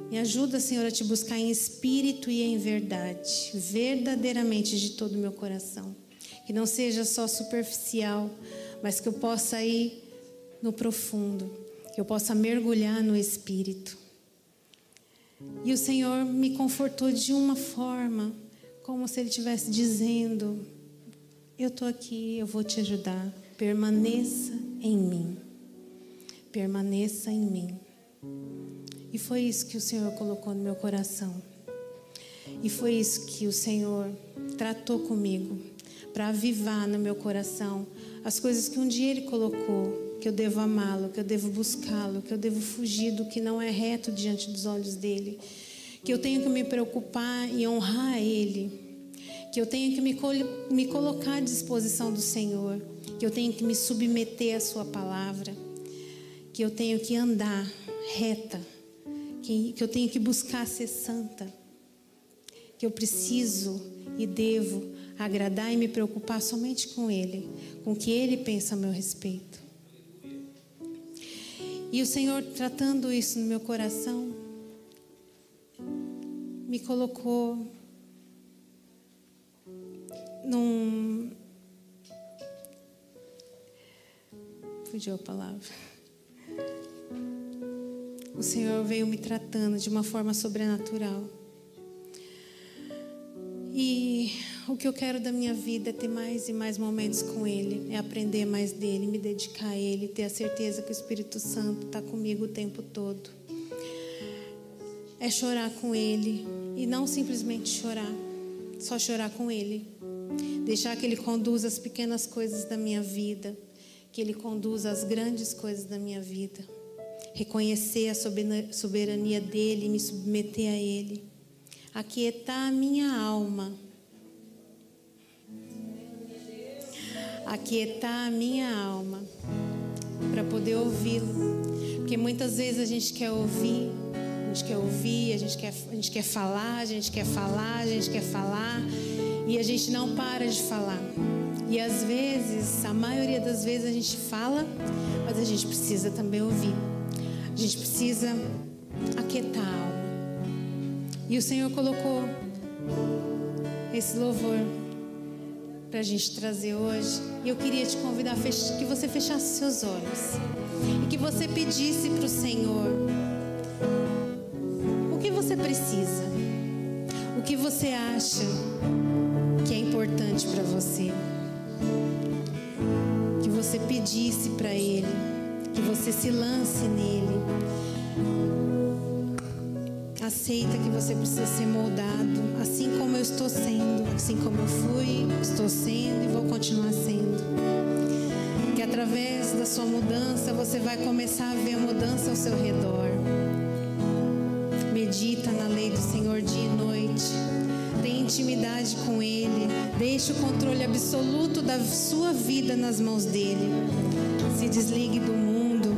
Me ajuda, Senhor, a te buscar em espírito e em verdade, verdadeiramente de todo o meu coração. Que não seja só superficial, mas que eu possa ir no profundo, eu possa mergulhar no espírito. E o Senhor me confortou de uma forma, como se Ele estivesse dizendo: Eu estou aqui, eu vou te ajudar. Permaneça em mim. Permaneça em mim. E foi isso que o Senhor colocou no meu coração. E foi isso que o Senhor tratou comigo, para avivar no meu coração as coisas que um dia Ele colocou, que eu devo amá-lo, que eu devo buscá-lo, que eu devo fugir do que não é reto diante dos olhos dele, que eu tenho que me preocupar e honrar Ele, que eu tenho que me, me colocar à disposição do Senhor, que eu tenho que me submeter à Sua palavra, que eu tenho que andar reta. Que, que eu tenho que buscar ser santa, que eu preciso e devo agradar e me preocupar somente com Ele, com o que Ele pensa a meu respeito. E o Senhor tratando isso no meu coração, me colocou num. Fugiu a palavra o Senhor veio me tratando de uma forma sobrenatural. E o que eu quero da minha vida é ter mais e mais momentos com Ele, é aprender mais dele, me dedicar a Ele, ter a certeza que o Espírito Santo está comigo o tempo todo. É chorar com Ele e não simplesmente chorar, só chorar com Ele. Deixar que Ele conduza as pequenas coisas da minha vida, que Ele conduza as grandes coisas da minha vida reconhecer a soberania dele me submeter a ele, aquietar a minha alma, aquietar a minha alma para poder ouvi-lo, porque muitas vezes a gente quer ouvir, a gente quer ouvir, a gente quer, a gente quer falar, a gente quer falar, a gente quer falar e a gente não para de falar. E às vezes, a maioria das vezes a gente fala, mas a gente precisa também ouvir. A gente precisa aquietar a alma. E o Senhor colocou esse louvor para a gente trazer hoje. E eu queria te convidar a que você fechasse seus olhos e que você pedisse para o Senhor o que você precisa, o que você acha que é importante para você. Que você pedisse para Ele que você se lance nele. Aceita que você precisa ser moldado, assim como eu estou sendo, assim como eu fui, estou sendo e vou continuar sendo. Que através da sua mudança você vai começar a ver a mudança ao seu redor. Medita na lei do Senhor dia e noite. Tem intimidade com Ele. Deixe o controle absoluto da sua vida nas mãos dele. Se desligue do mundo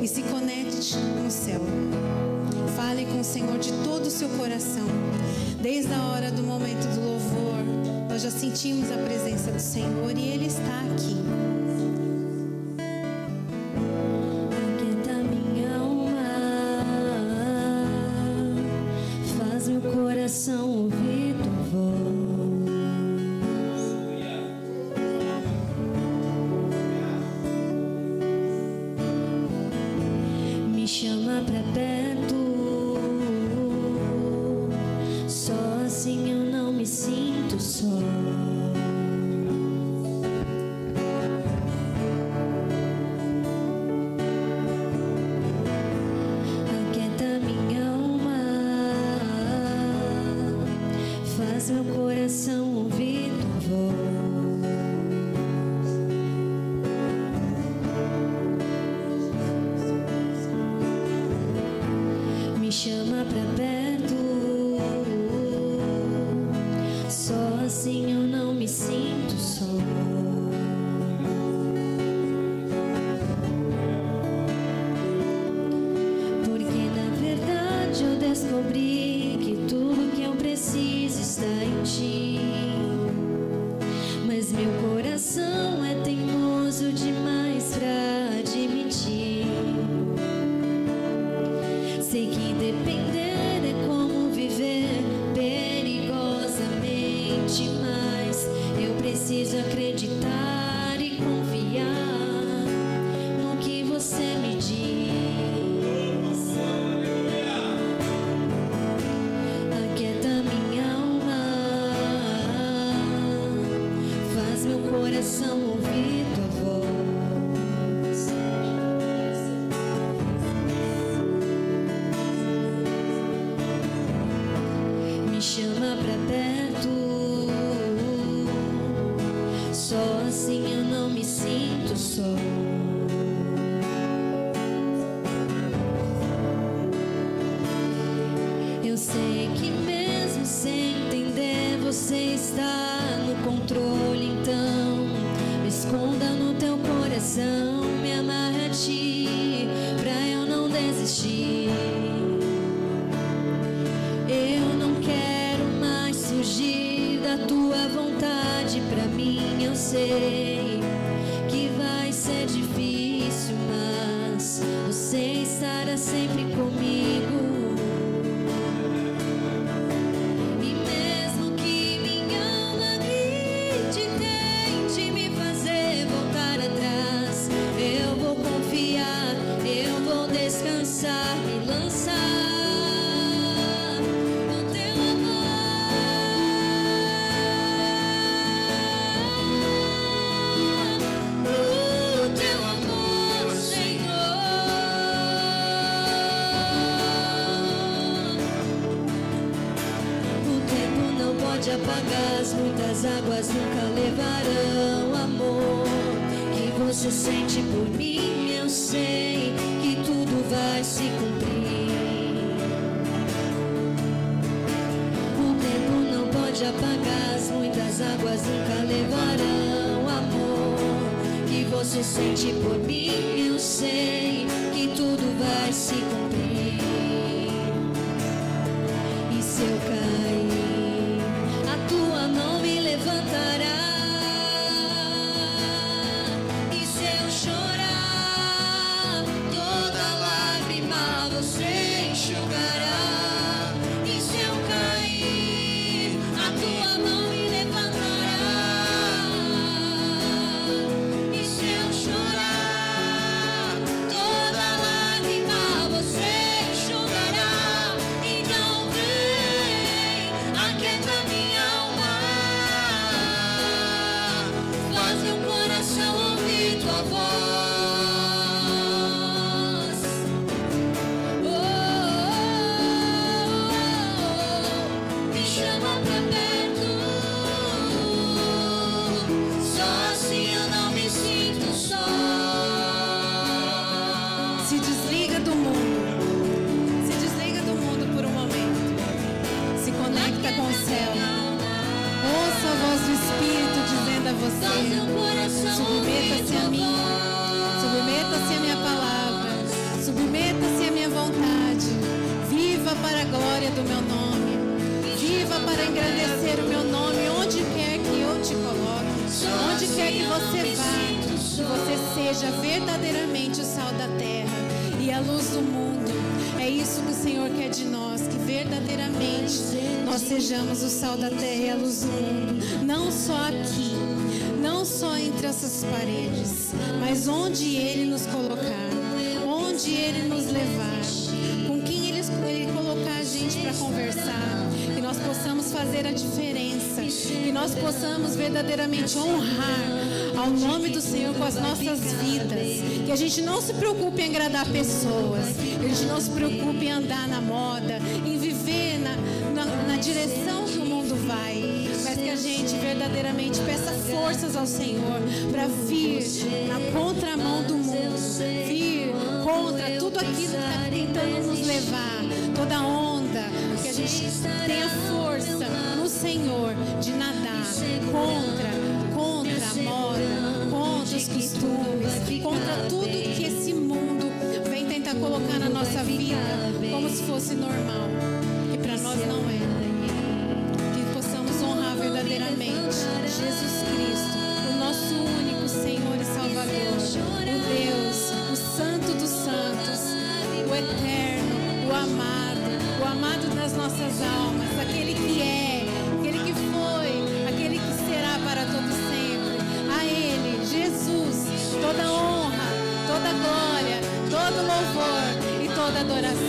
e se conecte com o céu. O Senhor de todo o seu coração. Desde a hora do momento do louvor, nós já sentimos a presença do Senhor e Ele está aqui. Descobri que tudo que eu preciso está em ti. As águas nunca levarão amor que você sente por mim. Eu sei que tudo vai se cumprir. O tempo não pode apagar, as muitas águas nunca levarão amor que você sente por mim. Eu sei que tudo vai se cumprir. Sal da terra e a luz do mundo. Não só aqui, não só entre essas paredes, mas onde Ele nos colocar, onde Ele nos levar, com quem Ele, ele colocar a gente para conversar, que nós possamos fazer a diferença, que nós possamos verdadeiramente honrar ao nome do Senhor com as nossas vidas, que a gente não se preocupe em agradar pessoas, que a gente não se preocupe em andar na moda, em viver na, na, na direção gente verdadeiramente peça forças ao Senhor para vir na contramão do mundo, vir contra tudo aquilo que está tentando nos levar, toda onda, que a gente tenha força no Senhor de nadar contra, contra a moda, contra os costumes, contra tudo que esse mundo vem tentar colocar na nossa vida como se fosse normal, Jesus Cristo, o nosso único Senhor e Salvador, o Deus, o Santo dos Santos, o Eterno, o amado, o amado das nossas almas, aquele que é, aquele que foi, aquele que será para todo sempre. A Ele, Jesus, toda honra, toda glória, todo louvor e toda adoração.